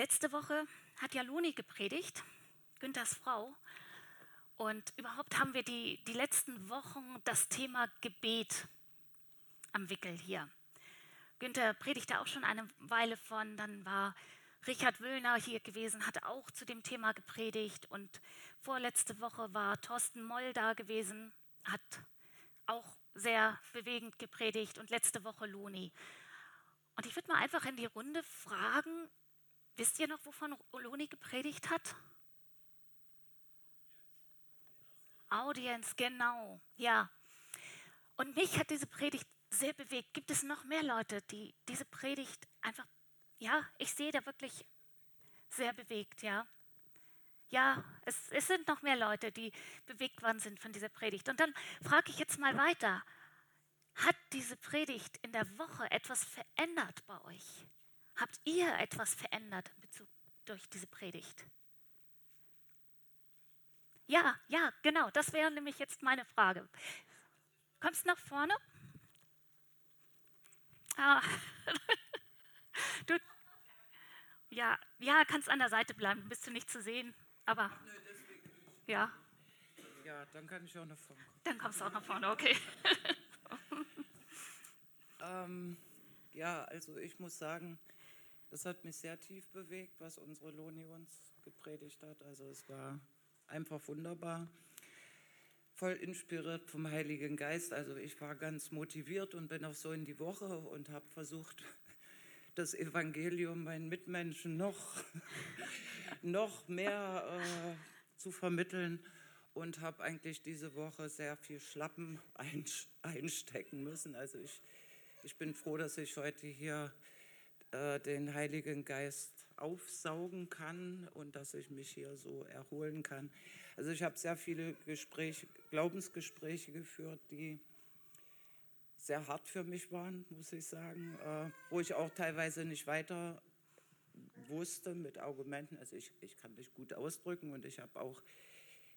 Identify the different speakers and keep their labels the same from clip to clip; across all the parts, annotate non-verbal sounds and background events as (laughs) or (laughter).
Speaker 1: Letzte Woche hat ja Luni gepredigt, Günthers Frau. Und überhaupt haben wir die, die letzten Wochen das Thema Gebet am Wickel hier. Günther predigte auch schon eine Weile von, dann war Richard Wöllner hier gewesen, hatte auch zu dem Thema gepredigt und vorletzte Woche war Thorsten Moll da gewesen, hat auch sehr bewegend gepredigt und letzte Woche Loni. Und ich würde mal einfach in die Runde fragen, wisst ihr noch, wovon Loni gepredigt hat? Audience, genau, ja. Und mich hat diese Predigt sehr bewegt. Gibt es noch mehr Leute, die diese Predigt einfach, ja, ich sehe da wirklich sehr bewegt, ja. Ja, es, es sind noch mehr Leute, die bewegt worden sind von dieser Predigt. Und dann frage ich jetzt mal weiter. Hat diese Predigt in der Woche etwas verändert bei euch? Habt ihr etwas verändert in Bezug durch diese Predigt? Ja, ja, genau, das wäre nämlich jetzt meine Frage. Kommst du nach vorne? Ah. (laughs) Du, ja, ja, kannst an der Seite bleiben, bist du nicht zu sehen, aber ja.
Speaker 2: Ja, dann kann ich auch nach vorne.
Speaker 1: Dann kommst du auch nach vorne, okay. (laughs)
Speaker 2: ähm, ja, also ich muss sagen, das hat mich sehr tief bewegt, was unsere Loni uns gepredigt hat. Also es war einfach wunderbar voll inspiriert vom Heiligen Geist. Also ich war ganz motiviert und bin auch so in die Woche und habe versucht, das Evangelium meinen Mitmenschen noch, (laughs) noch mehr äh, zu vermitteln und habe eigentlich diese Woche sehr viel Schlappen einstecken müssen. Also ich, ich bin froh, dass ich heute hier äh, den Heiligen Geist aufsaugen kann und dass ich mich hier so erholen kann. Also ich habe sehr viele Gespräche, Glaubensgespräche geführt, die sehr hart für mich waren, muss ich sagen, äh, wo ich auch teilweise nicht weiter wusste mit Argumenten. Also ich, ich kann mich gut ausdrücken und ich habe auch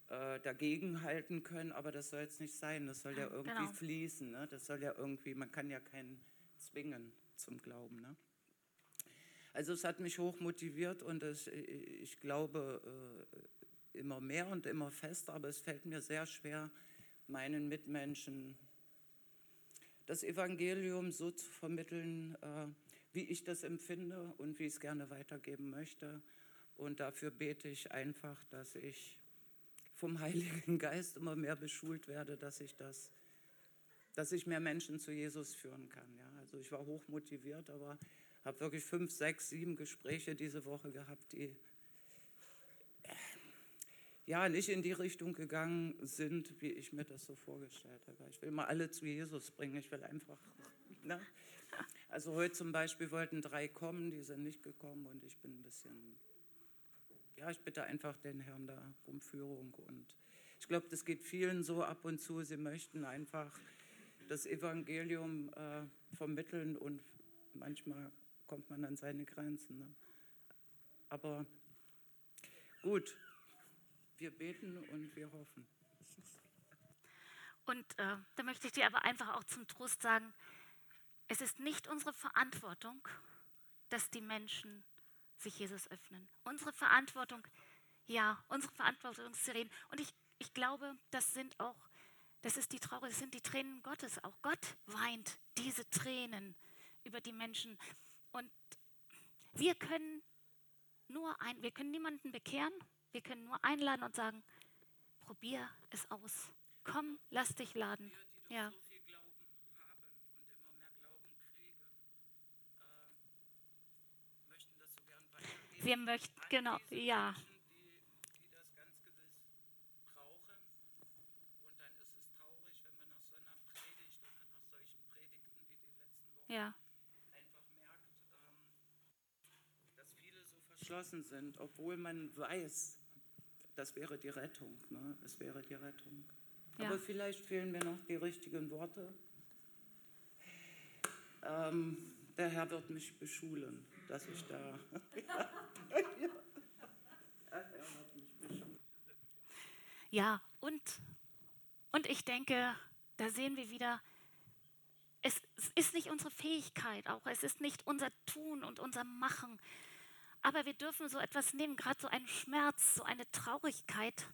Speaker 2: äh, dagegen halten können, aber das soll jetzt nicht sein. Das soll ja irgendwie genau. fließen. Ne? Das soll ja irgendwie, man kann ja keinen zwingen zum Glauben. Ne? Also es hat mich hoch motiviert und es, ich glaube, äh, immer mehr und immer fester, aber es fällt mir sehr schwer, meinen Mitmenschen das Evangelium so zu vermitteln, äh, wie ich das empfinde und wie ich es gerne weitergeben möchte. Und dafür bete ich einfach, dass ich vom Heiligen Geist immer mehr beschult werde, dass ich das, dass ich mehr Menschen zu Jesus führen kann. Ja, also ich war hoch motiviert, aber habe wirklich fünf, sechs, sieben Gespräche diese Woche gehabt, die ja nicht in die Richtung gegangen sind, wie ich mir das so vorgestellt habe. Ich will mal alle zu Jesus bringen. Ich will einfach. Ne? Also heute zum Beispiel wollten drei kommen, die sind nicht gekommen und ich bin ein bisschen. Ja, ich bitte einfach den Herrn da um Führung und ich glaube, das geht vielen so ab und zu. Sie möchten einfach das Evangelium äh, vermitteln und manchmal kommt man an seine Grenzen. Ne? Aber gut, wir beten und wir hoffen.
Speaker 1: Und äh, da möchte ich dir aber einfach auch zum Trost sagen, es ist nicht unsere Verantwortung, dass die Menschen sich Jesus öffnen. Unsere Verantwortung, ja, unsere Verantwortung ist zu reden. Und ich, ich glaube, das sind auch, das ist die Trauer, das sind die Tränen Gottes. Auch Gott weint diese Tränen über die Menschen. Und wir können nur ein, wir können niemanden bekehren, wir können nur einladen und sagen, probier es aus. Komm, lass dich laden. Ja. Wir möchten, genau, ja. Ja.
Speaker 2: Verschlossen sind, obwohl man weiß, das wäre die Rettung. Ne? Es wäre die Rettung. Ja. Aber vielleicht fehlen mir noch die richtigen Worte. Ähm, der Herr wird mich beschulen, dass ich da. (laughs)
Speaker 1: ja, und, und ich denke, da sehen wir wieder, es, es ist nicht unsere Fähigkeit auch, es ist nicht unser Tun und unser Machen, Aber wir dürfen so etwas nehmen, gerade so einen Schmerz, so eine Traurigkeit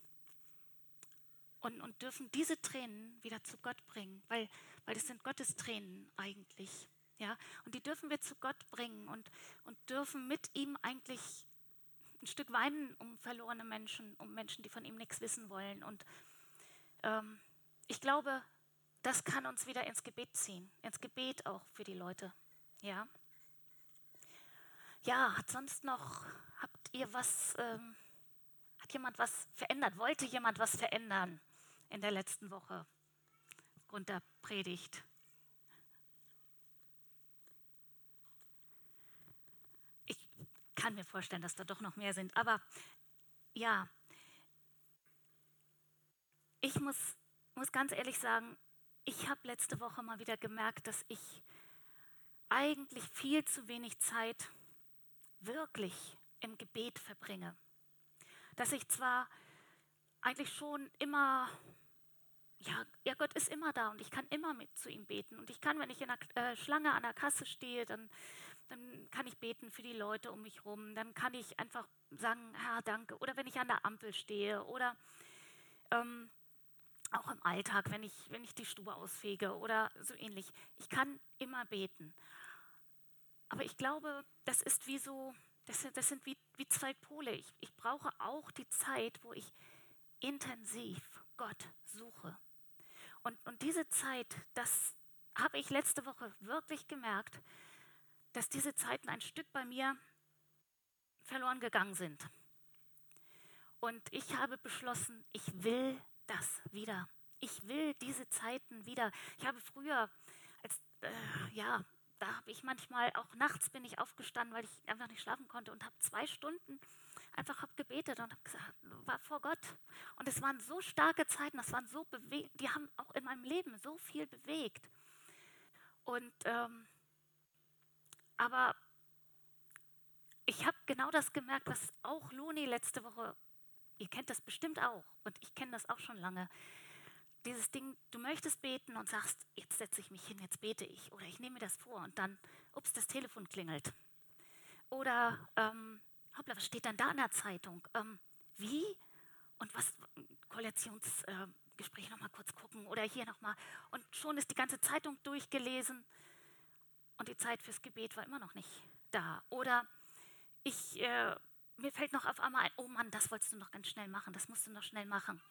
Speaker 1: und, und dürfen diese Tränen wieder zu Gott bringen, weil, weil das sind Gottes Tränen eigentlich. Ja? Und die dürfen wir zu Gott bringen und, und dürfen mit ihm eigentlich ein Stück weinen um verlorene Menschen, um Menschen, die von ihm nichts wissen wollen. Und ähm, ich glaube, das kann uns wieder ins Gebet ziehen, ins Gebet auch für die Leute. Ja. Ja, hat sonst noch, habt ihr was, ähm, hat jemand was verändert? Wollte jemand was verändern in der letzten Woche aufgrund der Predigt? kann mir vorstellen, dass da doch noch mehr sind. Aber ja, ich muss, muss ganz ehrlich sagen, ich habe letzte Woche mal wieder gemerkt, dass ich eigentlich viel zu wenig Zeit wirklich im Gebet verbringe. Dass ich zwar eigentlich schon immer, ja, ja, Gott ist immer da und ich kann immer mit zu ihm beten. Und ich kann, wenn ich in der äh, Schlange an der Kasse stehe, dann dann kann ich beten für die Leute um mich herum, dann kann ich einfach sagen, Herr, danke. Oder wenn ich an der Ampel stehe oder ähm, auch im Alltag, wenn ich, wenn ich die Stube ausfege oder so ähnlich. Ich kann immer beten. Aber ich glaube, das ist wie so, das sind, das sind wie, wie zwei Pole. Ich, ich brauche auch die Zeit, wo ich intensiv Gott suche. Und, und diese Zeit, das habe ich letzte Woche wirklich gemerkt, dass diese Zeiten ein Stück bei mir verloren gegangen sind. Und ich habe beschlossen, ich will das wieder. Ich will diese Zeiten wieder. Ich habe früher, als, äh, ja, da habe ich manchmal auch nachts bin ich aufgestanden, weil ich einfach nicht schlafen konnte und habe zwei Stunden einfach hab gebetet und habe gesagt, war vor Gott. Und es waren so starke Zeiten, das waren so die haben auch in meinem Leben so viel bewegt. Und ähm, aber ich habe genau das gemerkt, was auch Loni letzte Woche, ihr kennt das bestimmt auch und ich kenne das auch schon lange. Dieses Ding, du möchtest beten und sagst, jetzt setze ich mich hin, jetzt bete ich oder ich nehme mir das vor und dann, ups, das Telefon klingelt. Oder, ähm, hoppla, was steht dann da in der Zeitung? Ähm, wie? Und was, Koalitionsgespräch äh, nochmal kurz gucken oder hier nochmal. Und schon ist die ganze Zeitung durchgelesen und die Zeit fürs Gebet war immer noch nicht da. Oder ich, äh, mir fällt noch auf einmal ein, oh Mann, das wolltest du noch ganz schnell machen, das musst du noch schnell machen.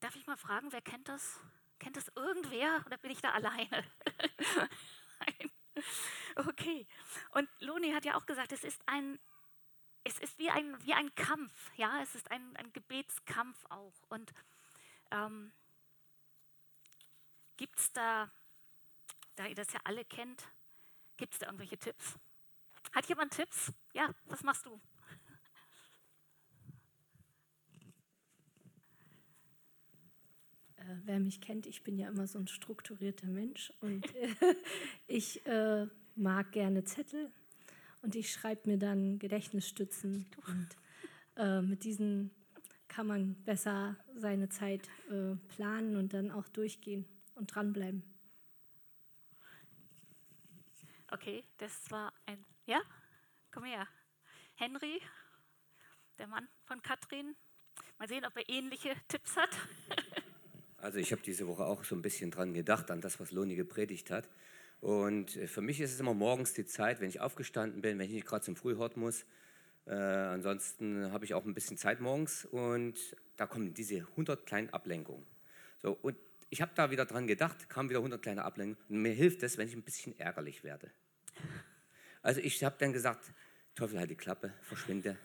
Speaker 1: Darf ich mal fragen, wer kennt das? Kennt das irgendwer oder bin ich da alleine? (laughs) Nein. Okay. Und Loni hat ja auch gesagt, es ist ein, es ist wie ein, wie ein Kampf, ja, es ist ein, ein Gebetskampf auch. Und ähm, gibt es da da ihr das ja alle kennt, gibt es da irgendwelche Tipps? Hat jemand Tipps? Ja, was machst du?
Speaker 3: Wer mich kennt, ich bin ja immer so ein strukturierter Mensch und (laughs) ich äh, mag gerne Zettel und ich schreibe mir dann Gedächtnisstützen und äh, mit diesen kann man besser seine Zeit äh, planen und dann auch durchgehen und dranbleiben.
Speaker 1: Okay, das war ein. Ja? Komm her. Henry, der Mann von Katrin. Mal sehen, ob er ähnliche Tipps hat. (laughs)
Speaker 4: Also ich habe diese Woche auch so ein bisschen dran gedacht, an das, was Loni gepredigt hat. Und äh, für mich ist es immer morgens die Zeit, wenn ich aufgestanden bin, wenn ich nicht gerade zum Frühhort muss. Äh, ansonsten habe ich auch ein bisschen Zeit morgens und da kommen diese 100 kleinen Ablenkungen. So, und ich habe da wieder dran gedacht, kam wieder 100 kleine Ablenkungen. Und mir hilft es, wenn ich ein bisschen ärgerlich werde. Also ich habe dann gesagt, Teufel, halt die Klappe, verschwinde.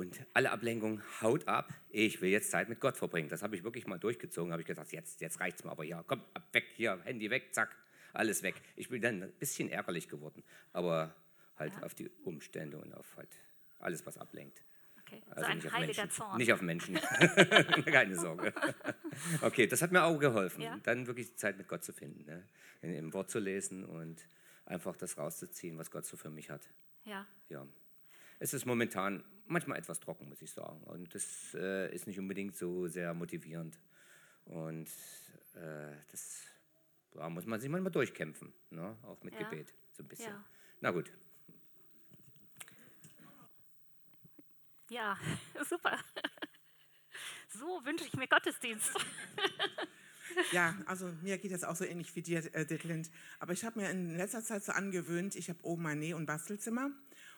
Speaker 4: Und alle Ablenkungen, haut ab. Ich will jetzt Zeit mit Gott verbringen. Das habe ich wirklich mal durchgezogen. habe ich gesagt, jetzt, jetzt reicht es mir aber. Ja, komm, ab, weg, hier, Handy weg, zack, alles weg. Ich bin dann ein bisschen ärgerlich geworden. Aber halt ja. auf die Umstände und auf halt alles, was ablenkt.
Speaker 1: Okay. Also so ein heiliger
Speaker 4: Menschen.
Speaker 1: Zorn.
Speaker 4: Nicht auf Menschen. (laughs) Keine Sorge. (laughs) Okay, das hat mir auch geholfen, ja? dann wirklich Zeit mit Gott zu finden, ne? im Wort zu lesen und einfach das rauszuziehen, was Gott so für mich hat.
Speaker 1: Ja.
Speaker 4: Ja. Es ist momentan manchmal etwas trocken, muss ich sagen. Und das äh, ist nicht unbedingt so sehr motivierend. Und äh, das da muss man sich manchmal durchkämpfen, ne? auch mit ja. Gebet, so ein bisschen. Ja. Na gut.
Speaker 1: Ja, (laughs) super. (laughs) So wünsche ich mir Gottesdienst. (laughs)
Speaker 5: Ja, also mir geht es auch so ähnlich wie dir, äh, Ditlind. Aber ich habe mir in letzter Zeit so angewöhnt, ich habe oben mein Näh- und Bastelzimmer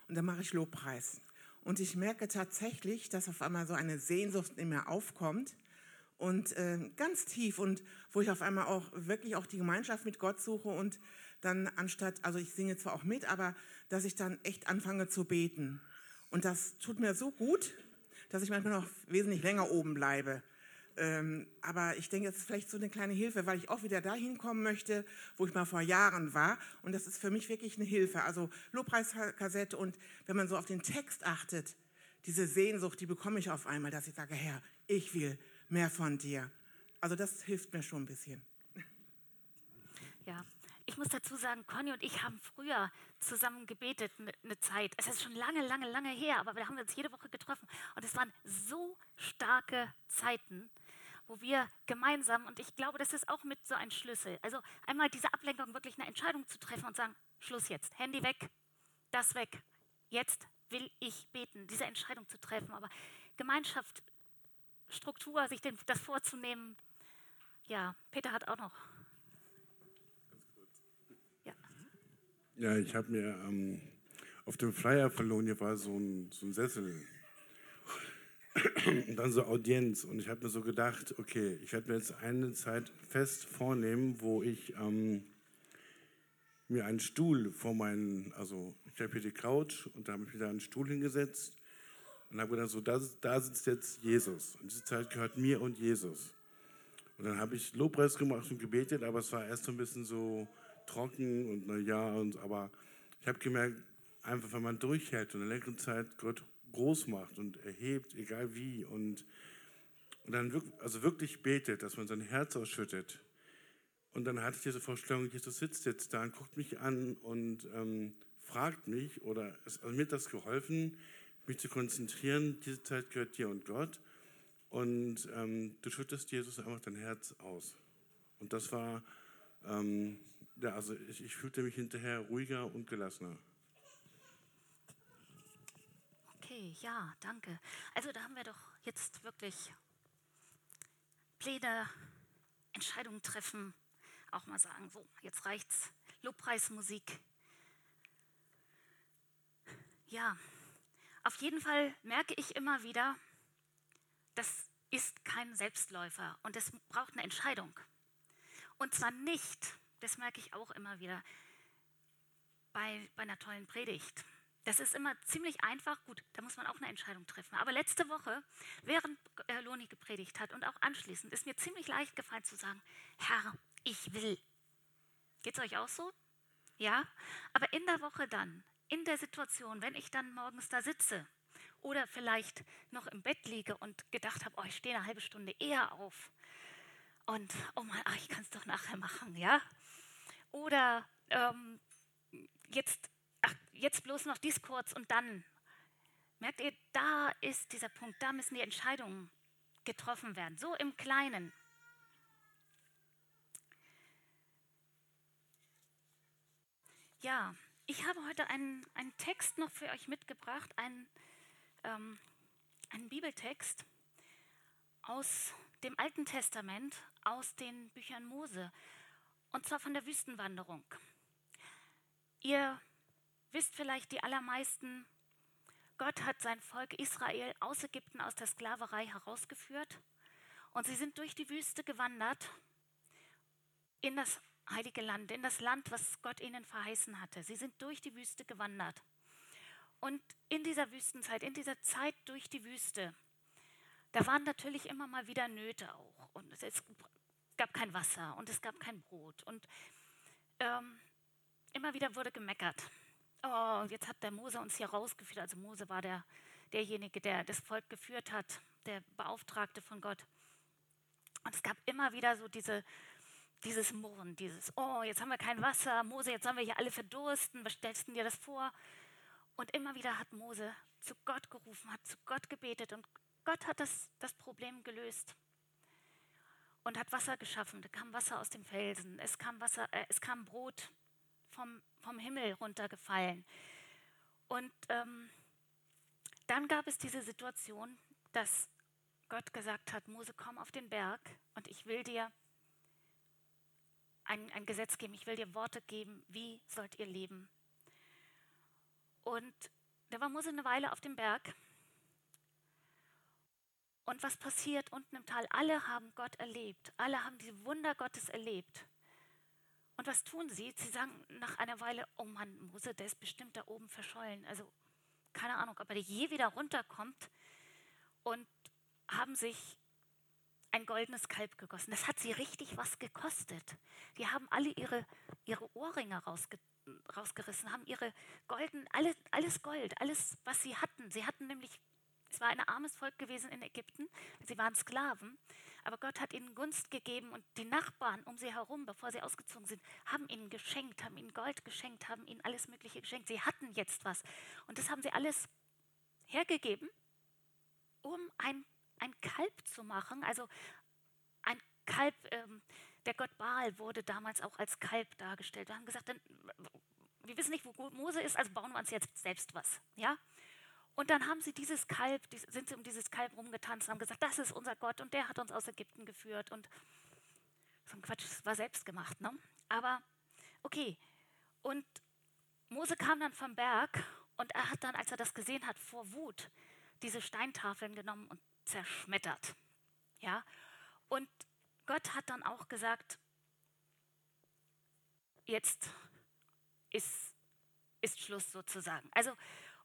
Speaker 5: und da mache ich Lobpreis. Und ich merke tatsächlich, dass auf einmal so eine Sehnsucht in mir aufkommt und äh, ganz tief und wo ich auf einmal auch wirklich auch die Gemeinschaft mit Gott suche und dann anstatt, also ich singe zwar auch mit, aber dass ich dann echt anfange zu beten. Und das tut mir so gut, dass ich manchmal noch wesentlich länger oben bleibe. Ähm, aber ich denke, das ist vielleicht so eine kleine Hilfe, weil ich auch wieder dahin kommen möchte, wo ich mal vor Jahren war. Und das ist für mich wirklich eine Hilfe. Also Lobpreiskassette und wenn man so auf den Text achtet, diese Sehnsucht, die bekomme ich auf einmal, dass ich sage, Herr, ich will mehr von dir. Also das hilft mir schon ein bisschen.
Speaker 1: Ja, ich muss dazu sagen, Conny und ich haben früher zusammen gebetet eine ne Zeit. Es ist schon lange, lange, lange her, aber wir haben uns jede Woche getroffen und es waren so starke Zeiten, wo wir gemeinsam, und ich glaube, das ist auch mit so ein Schlüssel, also einmal diese Ablenkung, wirklich eine Entscheidung zu treffen und sagen, Schluss jetzt, Handy weg, das weg, jetzt will ich beten, diese Entscheidung zu treffen, aber Gemeinschaft, Struktur, sich das vorzunehmen, ja, Peter hat auch noch.
Speaker 6: Ja, ich habe mir ähm, auf dem Flyer verloren, hier war so ein, so ein Sessel. Und dann so Audienz. Und ich habe mir so gedacht, okay, ich werde mir jetzt eine Zeit fest vornehmen, wo ich ähm, mir einen Stuhl vor meinen, also ich habe hier die Couch und da habe ich da einen Stuhl hingesetzt und habe gedacht, so da, da sitzt jetzt Jesus. Und diese Zeit gehört mir und Jesus. Und dann habe ich Lobpreis gemacht und gebetet, aber es war erst so ein bisschen so, trocken und na ja, und, aber ich habe gemerkt, einfach wenn man durchhält und eine längere Zeit Gott groß macht und erhebt, egal wie, und, und dann wirklich, also wirklich betet, dass man sein Herz ausschüttet. Und dann hatte ich diese Vorstellung, Jesus sitzt jetzt da und guckt mich an und ähm, fragt mich, oder es, also mir hat das geholfen, mich zu konzentrieren, diese Zeit gehört dir und Gott. Und ähm, du schüttest Jesus einfach dein Herz aus. Und das war ähm, ja, also ich, ich fühlte mich hinterher ruhiger und gelassener.
Speaker 1: Okay, ja, danke. Also da haben wir doch jetzt wirklich Pläne, Entscheidungen treffen, auch mal sagen, so, jetzt reicht's. Lobpreismusik. Ja, auf jeden Fall merke ich immer wieder, das ist kein Selbstläufer und es braucht eine Entscheidung. Und zwar nicht, das merke ich auch immer wieder bei, bei einer tollen Predigt. Das ist immer ziemlich einfach. Gut, da muss man auch eine Entscheidung treffen. Aber letzte Woche, während Loni gepredigt hat und auch anschließend, ist mir ziemlich leicht gefallen zu sagen, Herr, ich will. Geht es euch auch so? Ja? Aber in der Woche dann, in der Situation, wenn ich dann morgens da sitze oder vielleicht noch im Bett liege und gedacht habe, oh, ich stehe eine halbe Stunde eher auf und oh Mann, ach, ich kann es doch nachher machen, ja? Oder ähm, jetzt, jetzt bloß noch dies kurz und dann. Merkt ihr, da ist dieser Punkt, da müssen die Entscheidungen getroffen werden, so im Kleinen. Ja, ich habe heute einen, einen Text noch für euch mitgebracht, einen, ähm, einen Bibeltext aus dem Alten Testament, aus den Büchern Mose und zwar von der Wüstenwanderung. Ihr wisst vielleicht die allermeisten, Gott hat sein Volk Israel aus Ägypten, aus der Sklaverei herausgeführt und sie sind durch die Wüste gewandert in das heilige Land, in das Land, was Gott ihnen verheißen hatte. Sie sind durch die Wüste gewandert. Und in dieser Wüstenzeit, in dieser Zeit durch die Wüste, da waren natürlich immer mal wieder Nöte auch. Und es gab kein Wasser und es gab kein Brot. Und ähm, immer wieder wurde gemeckert. Oh, jetzt hat der Mose uns hier rausgeführt. Also Mose war der, derjenige, der das Volk geführt hat, der Beauftragte von Gott. Und es gab immer wieder so diese, dieses Murren, dieses, oh, jetzt haben wir kein Wasser, Mose, jetzt sollen wir hier alle verdursten, was stellst du dir das vor? Und immer wieder hat Mose zu Gott gerufen, hat zu Gott gebetet und Gott hat das, das Problem gelöst und hat Wasser geschaffen. Da kam Wasser aus dem Felsen. Es kam, Wasser, äh, es kam Brot vom, vom Himmel runtergefallen. Und ähm, dann gab es diese Situation, dass Gott gesagt hat, Mose, komm auf den Berg und ich will dir ein, ein Gesetz geben, ich will dir Worte geben, wie sollt ihr leben. Und da war Mose eine Weile auf dem Berg. Und was passiert unten im Tal? Alle haben Gott erlebt. Alle haben die Wunder Gottes erlebt. Und was tun sie? Sie sagen nach einer Weile, oh Mann, Mose, der ist bestimmt da oben verschollen. Also keine Ahnung, ob er je wieder runterkommt. Und haben sich ein goldenes Kalb gegossen. Das hat sie richtig was gekostet. Die haben alle ihre, ihre Ohrringe rausge, rausgerissen, haben ihre golden, alle, alles Gold, alles, was sie hatten. Sie hatten nämlich, es war ein armes Volk gewesen in Ägypten, sie waren Sklaven, aber Gott hat ihnen Gunst gegeben und die Nachbarn um sie herum, bevor sie ausgezogen sind, haben ihnen geschenkt, haben ihnen Gold geschenkt, haben ihnen alles Mögliche geschenkt. Sie hatten jetzt was und das haben sie alles hergegeben, um ein ein Kalb zu machen. Also ein Kalb, ähm, der Gott Baal wurde damals auch als Kalb dargestellt. Wir haben gesagt, wir wissen nicht, wo Mose ist, also bauen wir uns jetzt selbst was. Ja? Und dann haben sie dieses Kalb, sind sie um dieses Kalb rumgetanzt und haben gesagt, das ist unser Gott und der hat uns aus Ägypten geführt. Und so ein Quatsch, das war selbst gemacht. Ne? Aber okay. Und Mose kam dann vom Berg und er hat dann, als er das gesehen hat, vor Wut diese Steintafeln genommen und zerschmettert. Ja? Und Gott hat dann auch gesagt, jetzt ist, ist Schluss sozusagen. Also,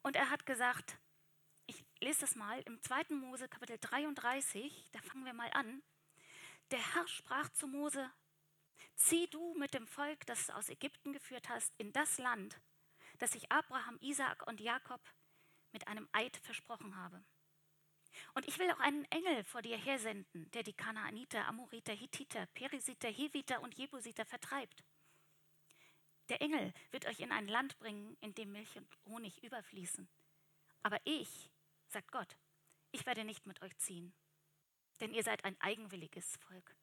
Speaker 1: und er hat gesagt, ich lese das mal im 2. Mose Kapitel 33, da fangen wir mal an. Der Herr sprach zu Mose, zieh du mit dem Volk, das du aus Ägypten geführt hast, in das Land, das ich Abraham, Isaak und Jakob mit einem Eid versprochen habe. Und ich will auch einen Engel vor dir hersenden, der die Kanaaniter, Amoriter, Hittiter, Perisiter, Heviter und Jebusiter vertreibt. Der Engel wird euch in ein Land bringen, in dem Milch und Honig überfließen. Aber ich, sagt Gott, ich werde nicht mit euch ziehen, denn ihr seid ein eigenwilliges Volk.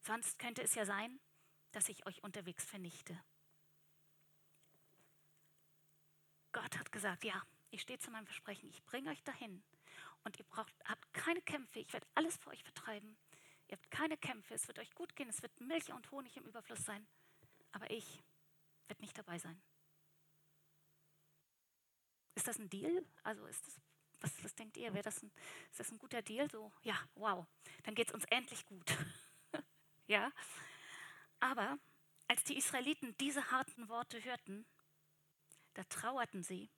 Speaker 1: Sonst könnte es ja sein, dass ich euch unterwegs vernichte. Gott hat gesagt, ja, ich stehe zu meinem Versprechen, ich bringe euch dahin und ihr braucht, habt keine Kämpfe. Ich werde alles für euch vertreiben. Ihr habt keine Kämpfe. Es wird euch gut gehen. Es wird Milch und Honig im Überfluss sein. Aber ich werde nicht dabei sein. Ist das ein Deal? Also ist das, was, was denkt ihr? Wäre das ein, ist das ein guter Deal? So, ja, wow, dann geht es uns endlich gut. (laughs) ja? Aber als die Israeliten diese harten Worte hörten, da trauerten sie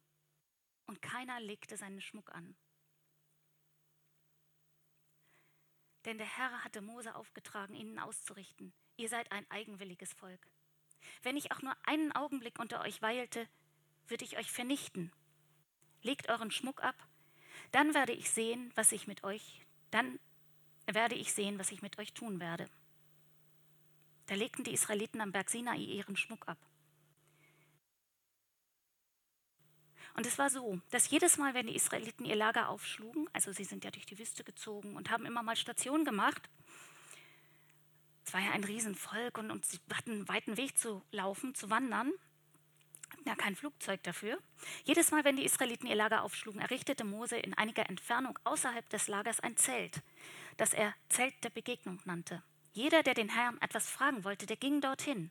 Speaker 1: und keiner legte seinen Schmuck an. Denn der Herr hatte Mose aufgetragen, ihnen auszurichten. Ihr seid ein eigenwilliges Volk. Wenn ich auch nur einen Augenblick unter euch weilte, würde ich euch vernichten. Legt euren Schmuck ab, dann werde ich sehen, was ich mit euch, dann werde ich sehen, was ich mit euch tun werde. Da legten die Israeliten am Berg Sinai ihren Schmuck ab. Und es war so, dass jedes Mal, wenn die Israeliten ihr Lager aufschlugen, also sie sind ja durch die Wüste gezogen und haben immer mal Stationen gemacht, es war ja ein Riesenvolk und, und sie hatten einen weiten Weg zu laufen, zu wandern, hatten ja kein Flugzeug dafür. Jedes Mal, wenn die Israeliten ihr Lager aufschlugen, errichtete Mose in einiger Entfernung außerhalb des Lagers ein Zelt, das er Zelt der Begegnung nannte. Jeder, der den Herrn etwas fragen wollte, der ging dorthin.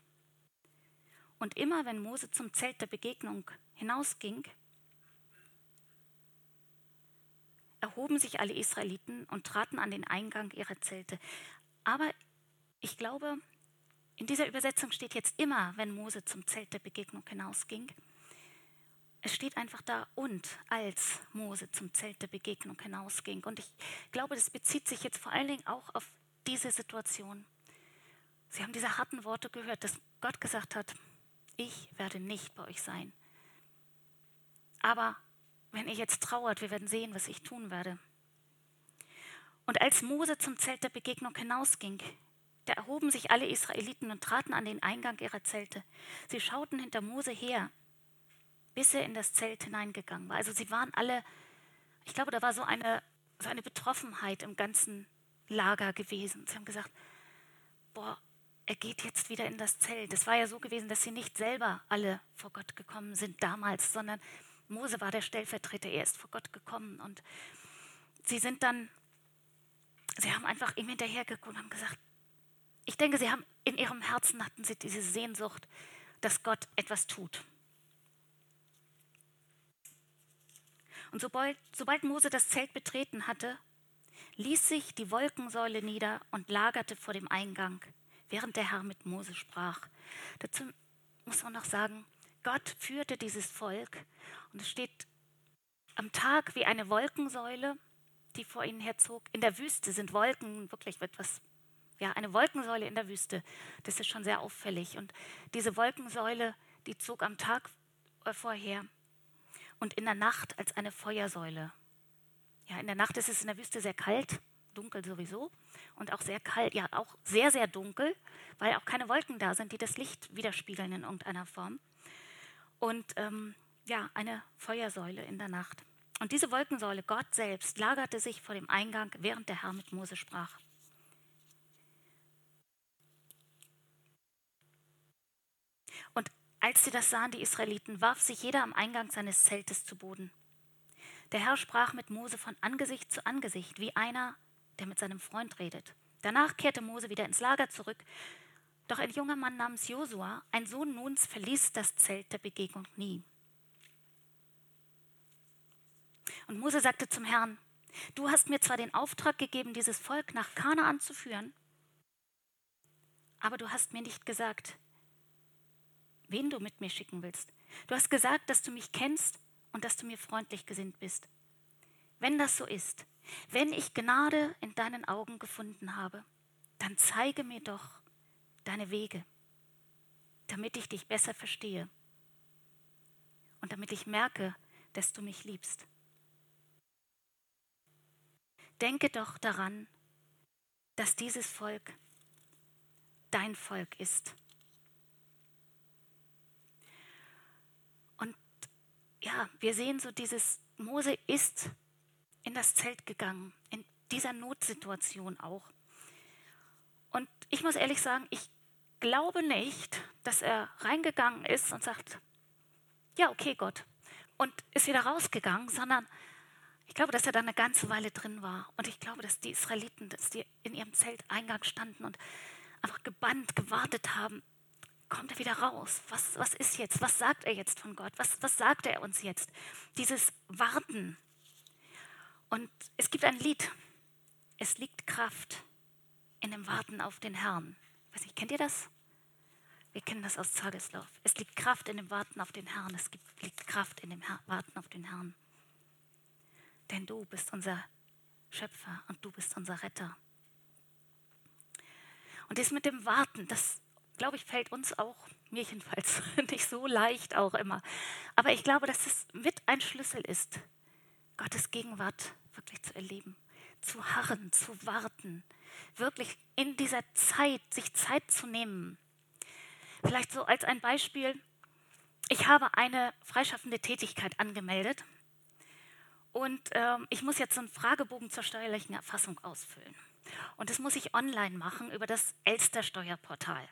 Speaker 1: Und immer wenn Mose zum Zelt der Begegnung hinausging, erhoben sich alle Israeliten und traten an den Eingang ihrer Zelte. Aber ich glaube, in dieser Übersetzung steht jetzt immer, wenn Mose zum Zelt der Begegnung hinausging. Es steht einfach da und als Mose zum Zelt der Begegnung hinausging. Und ich glaube, das bezieht sich jetzt vor allen Dingen auch auf diese Situation. Sie haben diese harten Worte gehört, dass Gott gesagt hat, ich werde nicht bei euch sein. Aber wenn ihr jetzt trauert, wir werden sehen, was ich tun werde. Und als Mose zum Zelt der Begegnung hinausging, da erhoben sich alle Israeliten und traten an den Eingang ihrer Zelte. Sie schauten hinter Mose her, bis er in das Zelt hineingegangen war. Also sie waren alle, ich glaube, da war so eine, so eine Betroffenheit im ganzen Lager gewesen. Sie haben gesagt, boah, er geht jetzt wieder in das Zelt. Es war ja so gewesen, dass sie nicht selber alle vor Gott gekommen sind damals, sondern Mose war der Stellvertreter, er ist vor Gott gekommen und sie sind dann, sie haben einfach ihm hinterhergeguckt und haben gesagt, ich denke, sie haben in ihrem Herzen hatten sie diese Sehnsucht, dass Gott etwas tut. Und sobald, sobald Mose das Zelt betreten hatte, ließ sich die Wolkensäule nieder und lagerte vor dem Eingang, während der Herr mit Mose sprach. Dazu muss man noch sagen, Gott führte dieses Volk und es steht am Tag wie eine Wolkensäule, die vor ihnen herzog. In der Wüste sind Wolken wirklich etwas, ja, eine Wolkensäule in der Wüste. Das ist schon sehr auffällig. Und diese Wolkensäule, die zog am Tag äh, vorher und in der Nacht als eine Feuersäule. Ja, in der Nacht ist es in der Wüste sehr kalt, dunkel sowieso und auch sehr kalt, ja, auch sehr, sehr dunkel, weil auch keine Wolken da sind, die das Licht widerspiegeln in irgendeiner Form. Und ähm, ja, eine Feuersäule in der Nacht. Und diese Wolkensäule, Gott selbst, lagerte sich vor dem Eingang, während der Herr mit Mose sprach. Als sie das sahen, die Israeliten, warf sich jeder am Eingang seines Zeltes zu Boden. Der Herr sprach mit Mose von Angesicht zu Angesicht, wie einer, der mit seinem Freund redet. Danach kehrte Mose wieder ins Lager zurück. Doch ein junger Mann namens Josua, ein Sohn Nuns, verließ das Zelt der Begegnung nie. Und Mose sagte zum Herrn, du hast mir zwar den Auftrag gegeben, dieses Volk nach Kanaan zu führen, aber du hast mir nicht gesagt, wen du mit mir schicken willst. Du hast gesagt, dass du mich kennst und dass du mir freundlich gesinnt bist. Wenn das so ist, wenn ich Gnade in deinen Augen gefunden habe, dann zeige mir doch deine Wege, damit ich dich besser verstehe und damit ich merke, dass du mich liebst. Denke doch daran, dass dieses Volk dein Volk ist ja, wir sehen so dieses, Mose ist in das Zelt gegangen, in dieser Notsituation auch. Und ich muss ehrlich sagen, ich glaube nicht, dass er reingegangen ist und sagt, ja, okay, Gott, und ist wieder rausgegangen, sondern ich glaube, dass er da eine ganze Weile drin war. Und ich glaube, dass die Israeliten, dass die in ihrem Zelteingang standen und einfach gebannt gewartet haben, kommt er wieder raus? Was, was ist jetzt? Was sagt er jetzt von Gott? Was, was sagt er uns jetzt? Dieses Warten. Und es gibt ein Lied. Es liegt Kraft in dem Warten auf den Herrn. Weiß nicht, kennt ihr das? Wir kennen das aus Tageslauf. Es liegt Kraft in dem Warten auf den Herrn. Es gibt, liegt Kraft in dem Her Warten auf den Herrn. Denn du bist unser Schöpfer und du bist unser Retter. Und das mit dem Warten, das glaube ich, fällt uns auch, mir jedenfalls, (laughs) nicht so leicht auch immer. Aber ich glaube, dass es mit ein Schlüssel ist, Gottes Gegenwart wirklich zu erleben, zu harren, zu warten, wirklich in dieser Zeit, sich Zeit zu nehmen. Vielleicht so als ein Beispiel, ich habe eine freischaffende Tätigkeit angemeldet und ähm, ich muss jetzt so einen Fragebogen zur steuerlichen Erfassung ausfüllen. Und das muss ich online machen über das Elster Steuerportal.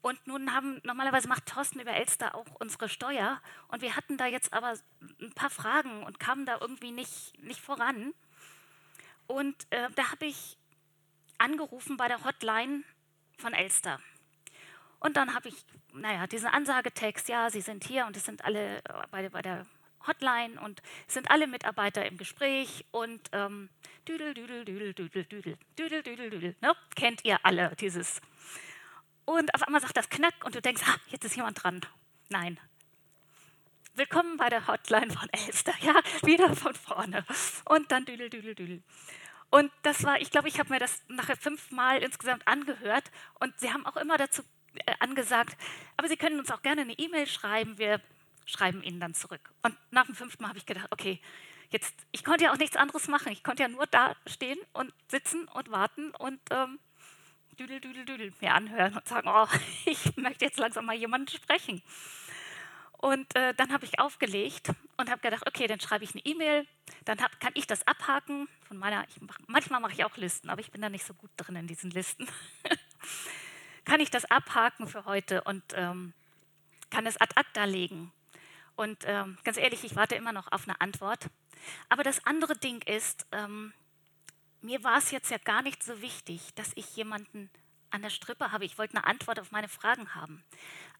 Speaker 1: Und nun haben, normalerweise macht Thorsten über Elster auch unsere Steuer. Und wir hatten da jetzt aber ein paar Fragen und kamen da irgendwie nicht, nicht voran. Und äh, da habe ich angerufen bei der Hotline von Elster. Und dann habe ich, naja, diesen Ansagetext, ja, Sie sind hier und es sind alle bei, bei der Hotline und sind alle Mitarbeiter im Gespräch und ähm, düdel, düdel, düdel, düdel, düdel, düdel, düdel, düdel, ne? kennt ihr alle dieses und auf einmal sagt das Knack und du denkst, ah, jetzt ist jemand dran. Nein. Willkommen bei der Hotline von Elster. Ja, wieder von vorne. Und dann düdel, düdel, düdel. Und das war, ich glaube, ich habe mir das nachher fünfmal insgesamt angehört und sie haben auch immer dazu äh, angesagt, aber Sie können uns auch gerne eine E-Mail schreiben, wir schreiben Ihnen dann zurück. Und nach dem fünften Mal habe ich gedacht, okay, jetzt, ich konnte ja auch nichts anderes machen. Ich konnte ja nur da stehen und sitzen und warten und ähm, düdel, düdel, düdel mir anhören und sagen, oh, (laughs) ich möchte jetzt langsam mal jemanden sprechen. Und äh, dann habe ich aufgelegt und habe gedacht, okay, dann schreibe ich eine E-Mail, dann hab, kann ich das abhaken von meiner, mach, manchmal mache ich auch Listen, aber ich bin da nicht so gut drin in diesen Listen. (laughs) kann ich das abhaken für heute und ähm, kann es ad acta legen. Und ähm, ganz ehrlich, ich warte immer noch auf eine Antwort. Aber das andere Ding ist, ähm, mir war es jetzt ja gar nicht so wichtig, dass ich jemanden an der Strippe habe. Ich wollte eine Antwort auf meine Fragen haben.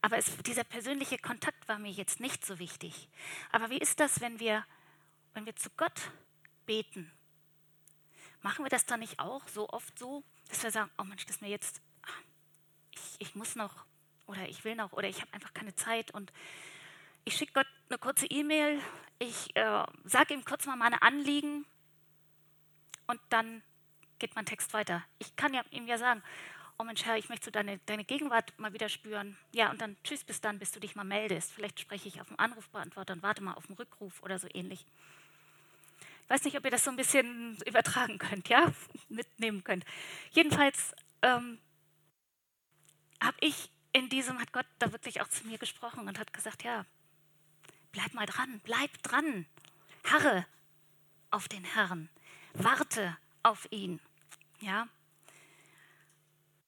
Speaker 1: Aber es, dieser persönliche Kontakt war mir jetzt nicht so wichtig. Aber wie ist das, wenn wir, wenn wir zu Gott beten? Machen wir das dann nicht auch so oft so, dass wir sagen, oh Mensch, das ist mir jetzt, ich, ich muss noch oder ich will noch oder ich habe einfach keine Zeit und ich schicke Gott eine kurze E-Mail, ich äh, sage ihm kurz mal meine Anliegen und dann geht mein Text weiter. Ich kann ja, ihm ja sagen, oh Mensch, Herr, ich möchte so deine, deine Gegenwart mal wieder spüren. Ja, und dann tschüss bis dann, bis du dich mal meldest. Vielleicht spreche ich auf dem Anrufbeantworter und warte mal auf den Rückruf oder so ähnlich. Ich weiß nicht, ob ihr das so ein bisschen übertragen könnt, ja, (laughs) mitnehmen könnt. Jedenfalls ähm, habe ich in diesem, hat Gott da wirklich auch zu mir gesprochen und hat gesagt, ja, bleib mal dran, bleib dran, harre auf den Herrn, warte auf ihn, ja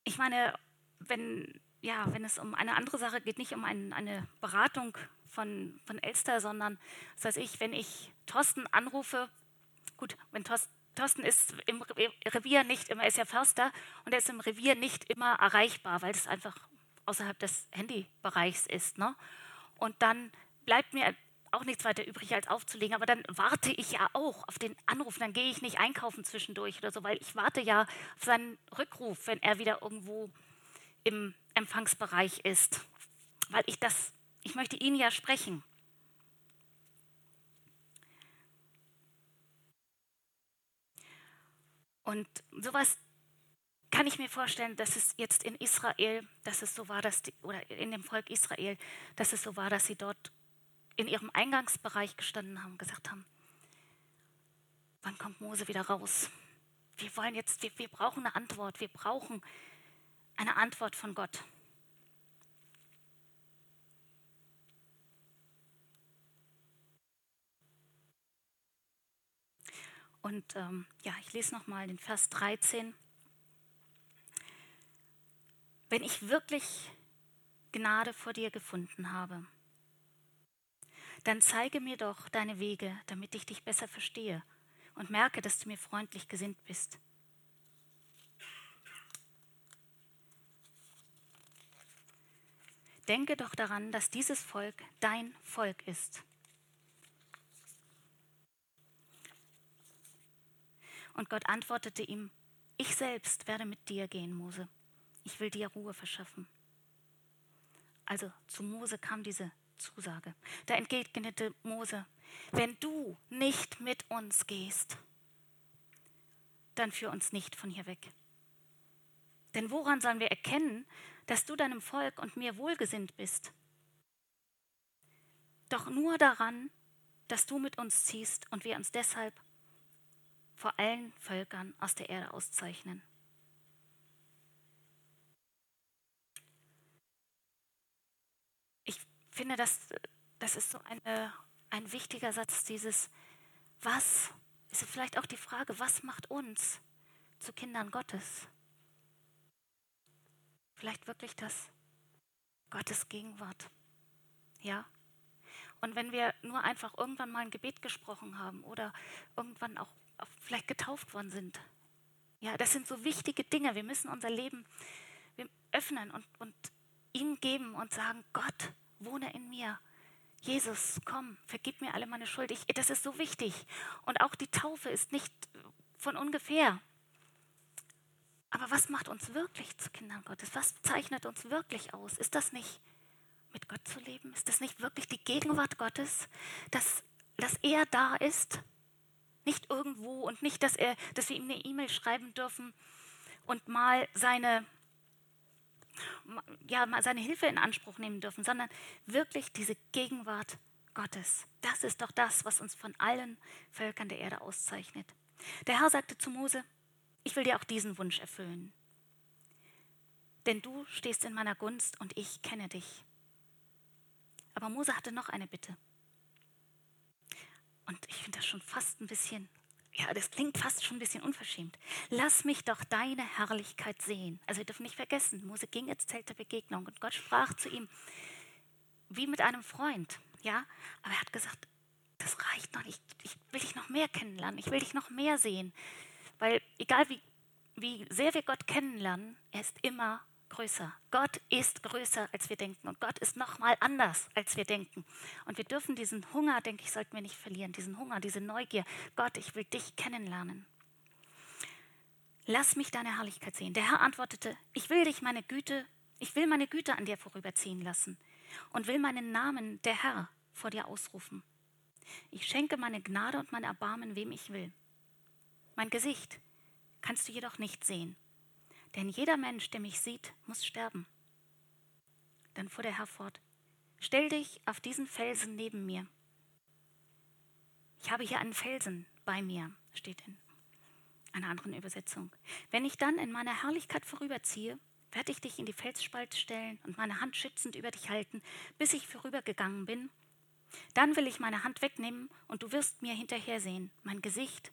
Speaker 1: ich meine, wenn, ja, wenn es um eine andere Sache geht, nicht um ein, eine Beratung von, von Elster, sondern, das heißt ich, wenn ich Thorsten anrufe, gut, wenn Thorsten, ist im Revier nicht immer, er ist ja Förster und er ist im Revier nicht immer erreichbar, weil es einfach außerhalb des Handybereichs ist. Ne? Und dann bleibt mir auch nichts weiter übrig, als aufzulegen. Aber dann warte ich ja auch auf den Anruf. Dann gehe ich nicht einkaufen zwischendurch oder so, weil ich warte ja auf seinen Rückruf, wenn er wieder irgendwo im Empfangsbereich ist. Weil ich das, ich möchte ihn ja sprechen. Und sowas kann ich mir vorstellen, dass es jetzt in Israel, dass es so war, dass die, oder in dem Volk Israel, dass es so war, dass sie dort in ihrem Eingangsbereich gestanden haben und gesagt haben, wann kommt Mose wieder raus? Wir wollen jetzt, wir, wir brauchen eine Antwort, wir brauchen eine Antwort von Gott. Und ähm, ja, ich lese nochmal den Vers 13. Wenn ich wirklich Gnade vor dir gefunden habe, dann zeige mir doch deine Wege, damit ich dich besser verstehe und merke, dass du mir freundlich gesinnt bist. Denke doch daran, dass dieses Volk dein Volk ist. Und Gott antwortete ihm, ich selbst werde mit dir gehen, Mose. Ich will dir Ruhe verschaffen. Also zu Mose kam diese Zusage. Da entgegnete Mose, wenn du nicht mit uns gehst, dann führ uns nicht von hier weg. Denn woran sollen wir erkennen, dass du deinem Volk und mir wohlgesinnt bist? Doch nur daran, dass du mit uns ziehst und wir uns deshalb vor allen Völkern aus der Erde auszeichnen. Finde, das, das ist so eine, ein wichtiger Satz, dieses Was, ist vielleicht auch die Frage, was macht uns zu Kindern Gottes? Vielleicht wirklich das Gottes Gegenwart. Ja? Und wenn wir nur einfach irgendwann mal ein Gebet gesprochen haben oder irgendwann auch, vielleicht getauft worden sind, ja, das sind so wichtige Dinge. Wir müssen unser Leben öffnen und, und ihm geben und sagen, Gott, wohne in mir. Jesus, komm, vergib mir alle meine Schuld. Ich, das ist so wichtig. Und auch die Taufe ist nicht von ungefähr. Aber was macht uns wirklich zu Kindern Gottes? Was zeichnet uns wirklich aus? Ist das nicht mit Gott zu leben? Ist das nicht wirklich die Gegenwart Gottes, dass, dass er da ist? Nicht irgendwo und nicht, dass, er, dass wir ihm eine E-Mail schreiben dürfen und mal seine ja, mal seine Hilfe in Anspruch nehmen dürfen, sondern wirklich diese Gegenwart Gottes. Das ist doch das, was uns von allen Völkern der Erde auszeichnet. Der Herr sagte zu Mose, ich will dir auch diesen Wunsch erfüllen. Denn du stehst in meiner Gunst und ich kenne dich. Aber Mose hatte noch eine Bitte. Und ich finde das schon fast ein bisschen ja, das klingt fast schon ein bisschen unverschämt. Lass mich doch deine Herrlichkeit sehen. Also wir dürfen nicht vergessen, Mose ging ins Zelt der Begegnung und Gott sprach zu ihm wie mit einem Freund. Ja, aber er hat gesagt, das reicht noch nicht. Ich will dich noch mehr kennenlernen. Ich will dich noch mehr sehen. Weil egal wie, wie sehr wir Gott kennenlernen, er ist immer größer. Gott ist größer, als wir denken. Und Gott ist nochmal anders, als wir denken. Und wir dürfen diesen Hunger, denke ich, sollten wir nicht verlieren. Diesen Hunger, diese Neugier. Gott, ich will dich kennenlernen. Lass mich deine Herrlichkeit sehen. Der Herr antwortete, ich will dich meine Güte, ich will meine Güte an dir vorüberziehen lassen und will meinen Namen, der Herr, vor dir ausrufen. Ich schenke meine Gnade und mein Erbarmen, wem ich will. Mein Gesicht kannst du jedoch nicht sehen, denn jeder Mensch, der mich sieht, muss sterben. Dann fuhr der Herr fort, stell dich auf diesen Felsen neben mir. Ich habe hier einen Felsen bei mir, steht in einer anderen Übersetzung. Wenn ich dann in meiner Herrlichkeit vorüberziehe, werde ich dich in die Felsspalte stellen und meine Hand schützend über dich halten, bis ich vorübergegangen bin. Dann will ich meine Hand wegnehmen und du wirst mir hinterhersehen, mein Gesicht,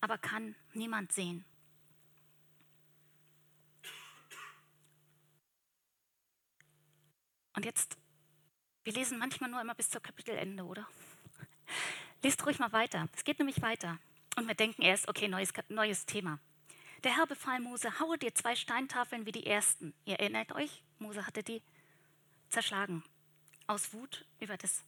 Speaker 1: aber kann niemand sehen. Und jetzt, wir lesen manchmal nur immer bis zur Kapitelende, oder? Lest ruhig mal weiter. Es geht nämlich weiter. Und wir denken erst, okay, neues, neues Thema. Der Herr befahl Mose, haue dir zwei Steintafeln wie die ersten. Ihr erinnert euch, Mose hatte die zerschlagen. Aus Wut über das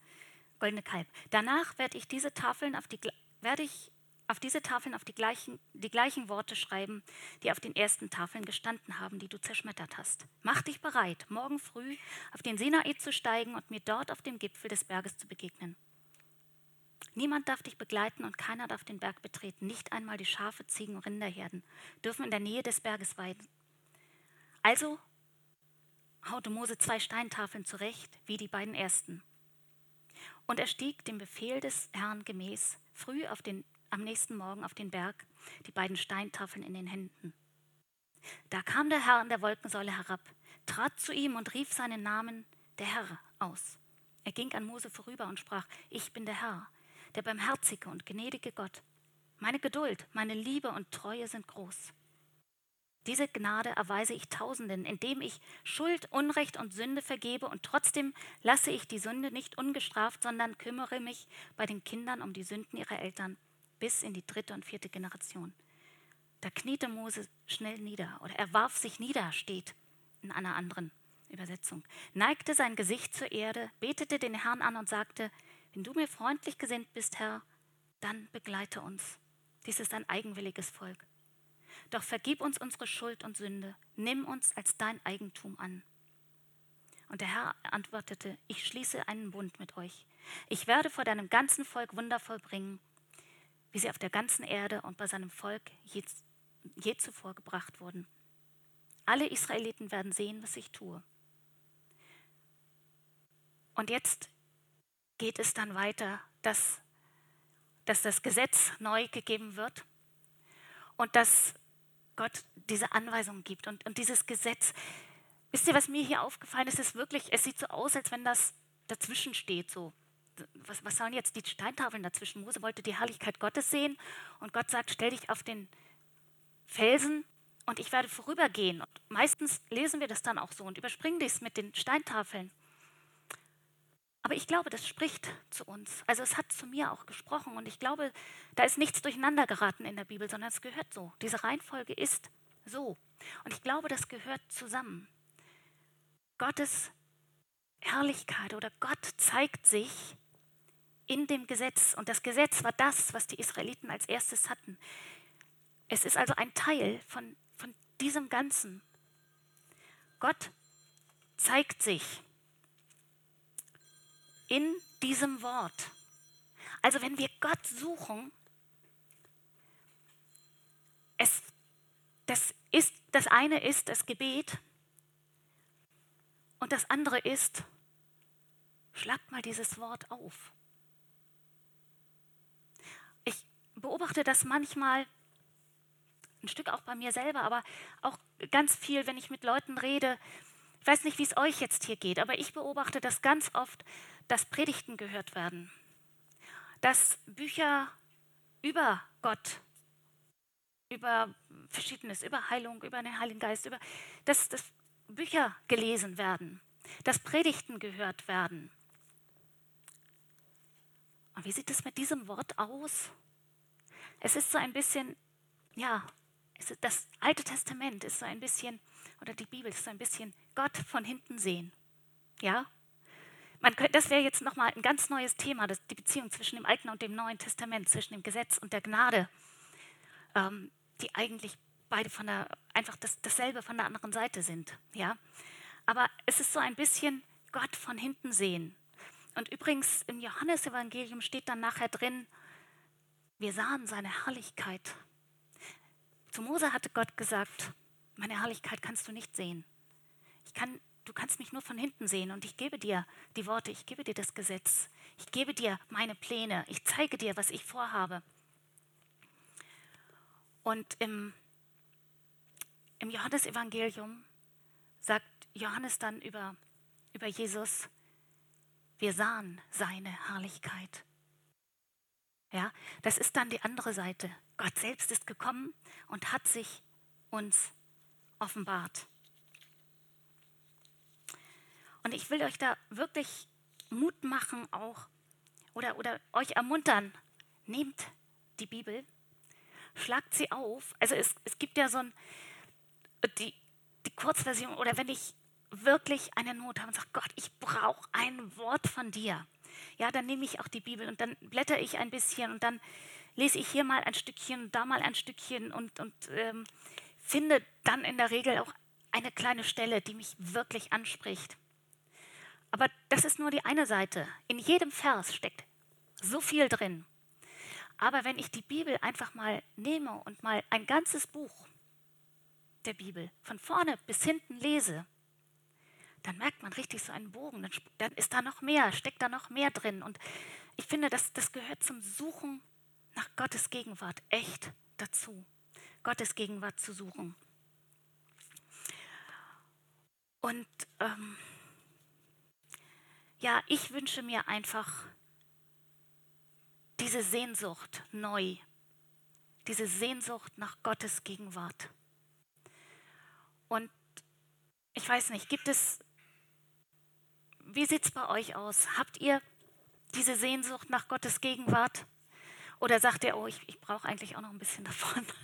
Speaker 1: goldene Kalb. Danach werde ich diese Tafeln auf die, werde ich auf diese Tafeln auf die gleichen, die gleichen Worte schreiben, die auf den ersten Tafeln gestanden haben, die du zerschmettert hast. Mach dich bereit, morgen früh auf den Sinai zu steigen und mir dort auf dem Gipfel des Berges zu begegnen. Niemand darf dich begleiten und keiner darf den Berg betreten. Nicht einmal die Schafe, Ziegen und Rinderherden dürfen in der Nähe des Berges weiden. Also haute Mose zwei Steintafeln zurecht, wie die beiden ersten. Und er stieg dem Befehl des Herrn gemäß früh auf den, am nächsten Morgen auf den Berg, die beiden Steintafeln in den Händen. Da kam der Herr in der Wolkensäule herab, trat zu ihm und rief seinen Namen, der Herr, aus. Er ging an Mose vorüber und sprach, ich bin der Herr, der barmherzige und gnädige Gott. Meine Geduld, meine Liebe und Treue sind groß. Diese Gnade erweise ich Tausenden, indem ich Schuld, Unrecht und Sünde vergebe und trotzdem lasse ich die Sünde nicht ungestraft, sondern kümmere mich bei den Kindern um die Sünden ihrer Eltern bis in die dritte und vierte Generation. Da kniete Mose schnell nieder oder er warf sich nieder, steht in einer anderen Übersetzung, neigte sein Gesicht zur Erde, betete den Herrn an und sagte, wenn du mir freundlich gesinnt bist, Herr, dann begleite uns. Dies ist ein eigenwilliges Volk. Doch vergib uns unsere Schuld und Sünde, nimm uns als dein Eigentum an. Und der Herr antwortete, ich schließe einen Bund mit euch. Ich werde vor deinem ganzen Volk Wunder vollbringen, wie sie auf der ganzen Erde und bei seinem Volk je, je zuvor gebracht wurden. Alle Israeliten werden sehen, was ich tue. Und jetzt geht es dann weiter, dass, dass das Gesetz neu gegeben wird und dass Gott diese Anweisung gibt. Und, und dieses Gesetz, wisst ihr, was mir hier aufgefallen ist, ist wirklich, es sieht so aus, als wenn das dazwischen steht. So. Was, was sollen jetzt die Steintafeln dazwischen? Mose wollte die Herrlichkeit Gottes sehen und Gott sagt, stell dich auf den Felsen und ich werde vorübergehen. Und meistens lesen wir das dann auch so und überspringen dies mit den Steintafeln. Aber ich glaube, das spricht zu uns. Also es hat zu mir auch gesprochen und ich glaube, da ist nichts durcheinander geraten in der Bibel, sondern es gehört so. Diese Reihenfolge ist so. Und ich glaube, das gehört zusammen. Gottes Herrlichkeit oder Gott zeigt sich in dem Gesetz. Und das Gesetz war das, was die Israeliten als erstes hatten. Es ist also ein Teil von, von diesem Ganzen. Gott zeigt sich in diesem Wort. Also wenn wir Gott suchen, es, das, ist, das eine ist das Gebet und das andere ist, schlagt mal dieses Wort auf. Ich beobachte das manchmal, ein Stück auch bei mir selber, aber auch ganz viel, wenn ich mit Leuten rede. Ich weiß nicht, wie es euch jetzt hier geht, aber ich beobachte das ganz oft, dass Predigten gehört werden, dass Bücher über Gott, über Verschiedenes, über Heilung, über den Heiligen Geist, über, dass, dass Bücher gelesen werden, dass Predigten gehört werden. Und wie sieht es mit diesem Wort aus? Es ist so ein bisschen, ja, das Alte Testament ist so ein bisschen, oder die Bibel ist so ein bisschen Gott von hinten sehen. Ja? Man könnte, das wäre jetzt nochmal ein ganz neues Thema, das, die Beziehung zwischen dem Alten und dem Neuen Testament, zwischen dem Gesetz und der Gnade, ähm, die eigentlich beide von der, einfach das, dasselbe von der anderen Seite sind. Ja? Aber es ist so ein bisschen Gott von hinten sehen. Und übrigens im Johannesevangelium steht dann nachher drin, wir sahen seine Herrlichkeit. Zu Mose hatte Gott gesagt, meine Herrlichkeit kannst du nicht sehen. Ich kann, du kannst mich nur von hinten sehen und ich gebe dir die Worte, ich gebe dir das Gesetz, ich gebe dir meine Pläne, ich zeige dir, was ich vorhabe. Und im, im Johannesevangelium sagt Johannes dann über, über Jesus, wir sahen seine Herrlichkeit. Ja, das ist dann die andere Seite. Gott selbst ist gekommen und hat sich uns offenbart. Und ich will euch da wirklich Mut machen auch oder, oder euch ermuntern, nehmt die Bibel, schlagt sie auf. Also es, es gibt ja so ein, die, die Kurzversion, oder wenn ich wirklich eine Not habe und sage, Gott, ich brauche ein Wort von dir, ja, dann nehme ich auch die Bibel und dann blätter ich ein bisschen und dann lese ich hier mal ein Stückchen, da mal ein Stückchen und, und ähm, finde dann in der Regel auch eine kleine Stelle, die mich wirklich anspricht. Aber das ist nur die eine Seite. In jedem Vers steckt so viel drin. Aber wenn ich die Bibel einfach mal nehme und mal ein ganzes Buch der Bibel von vorne bis hinten lese, dann merkt man richtig so einen Bogen, dann, dann, ist da noch mehr, steckt da noch mehr drin. Und ich finde, das, das gehört zum Suchen nach Gottes Gegenwart echt dazu, Gottes Gegenwart zu suchen. Und ähm, ja, ich wünsche mir einfach diese Sehnsucht neu, diese Sehnsucht nach Gottes Gegenwart. Und ich weiß nicht, gibt es wie sieht es bei euch aus? Habt ihr diese Sehnsucht nach Gottes Gegenwart? Oder sagt ihr, oh, ich, ich brauche eigentlich auch noch ein bisschen davon? (laughs)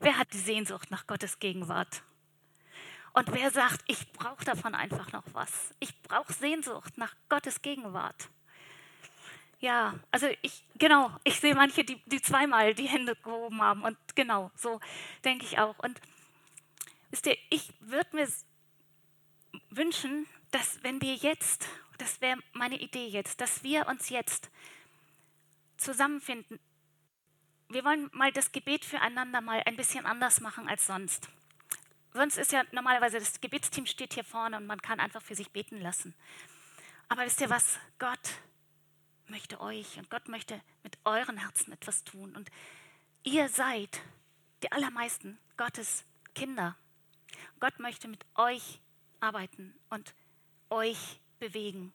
Speaker 1: Wer hat die Sehnsucht nach Gottes Gegenwart? Und wer sagt, ich brauche davon einfach noch was? Ich brauche Sehnsucht nach Gottes Gegenwart. Ja, also ich, genau, ich sehe manche, die, die zweimal die Hände gehoben haben. Und genau, so denke ich auch. Und wisst ihr, ich würde mir wünschen, dass wenn wir jetzt, das wäre meine Idee jetzt, dass wir uns jetzt zusammenfinden. Wir wollen mal das Gebet füreinander mal ein bisschen anders machen als sonst. Sonst ist ja normalerweise das Gebetsteam steht hier vorne und man kann einfach für sich beten lassen. Aber wisst ihr was? Gott möchte euch und Gott möchte mit euren Herzen etwas tun. Und ihr seid die allermeisten Gottes Kinder. Gott möchte mit euch arbeiten und euch bewegen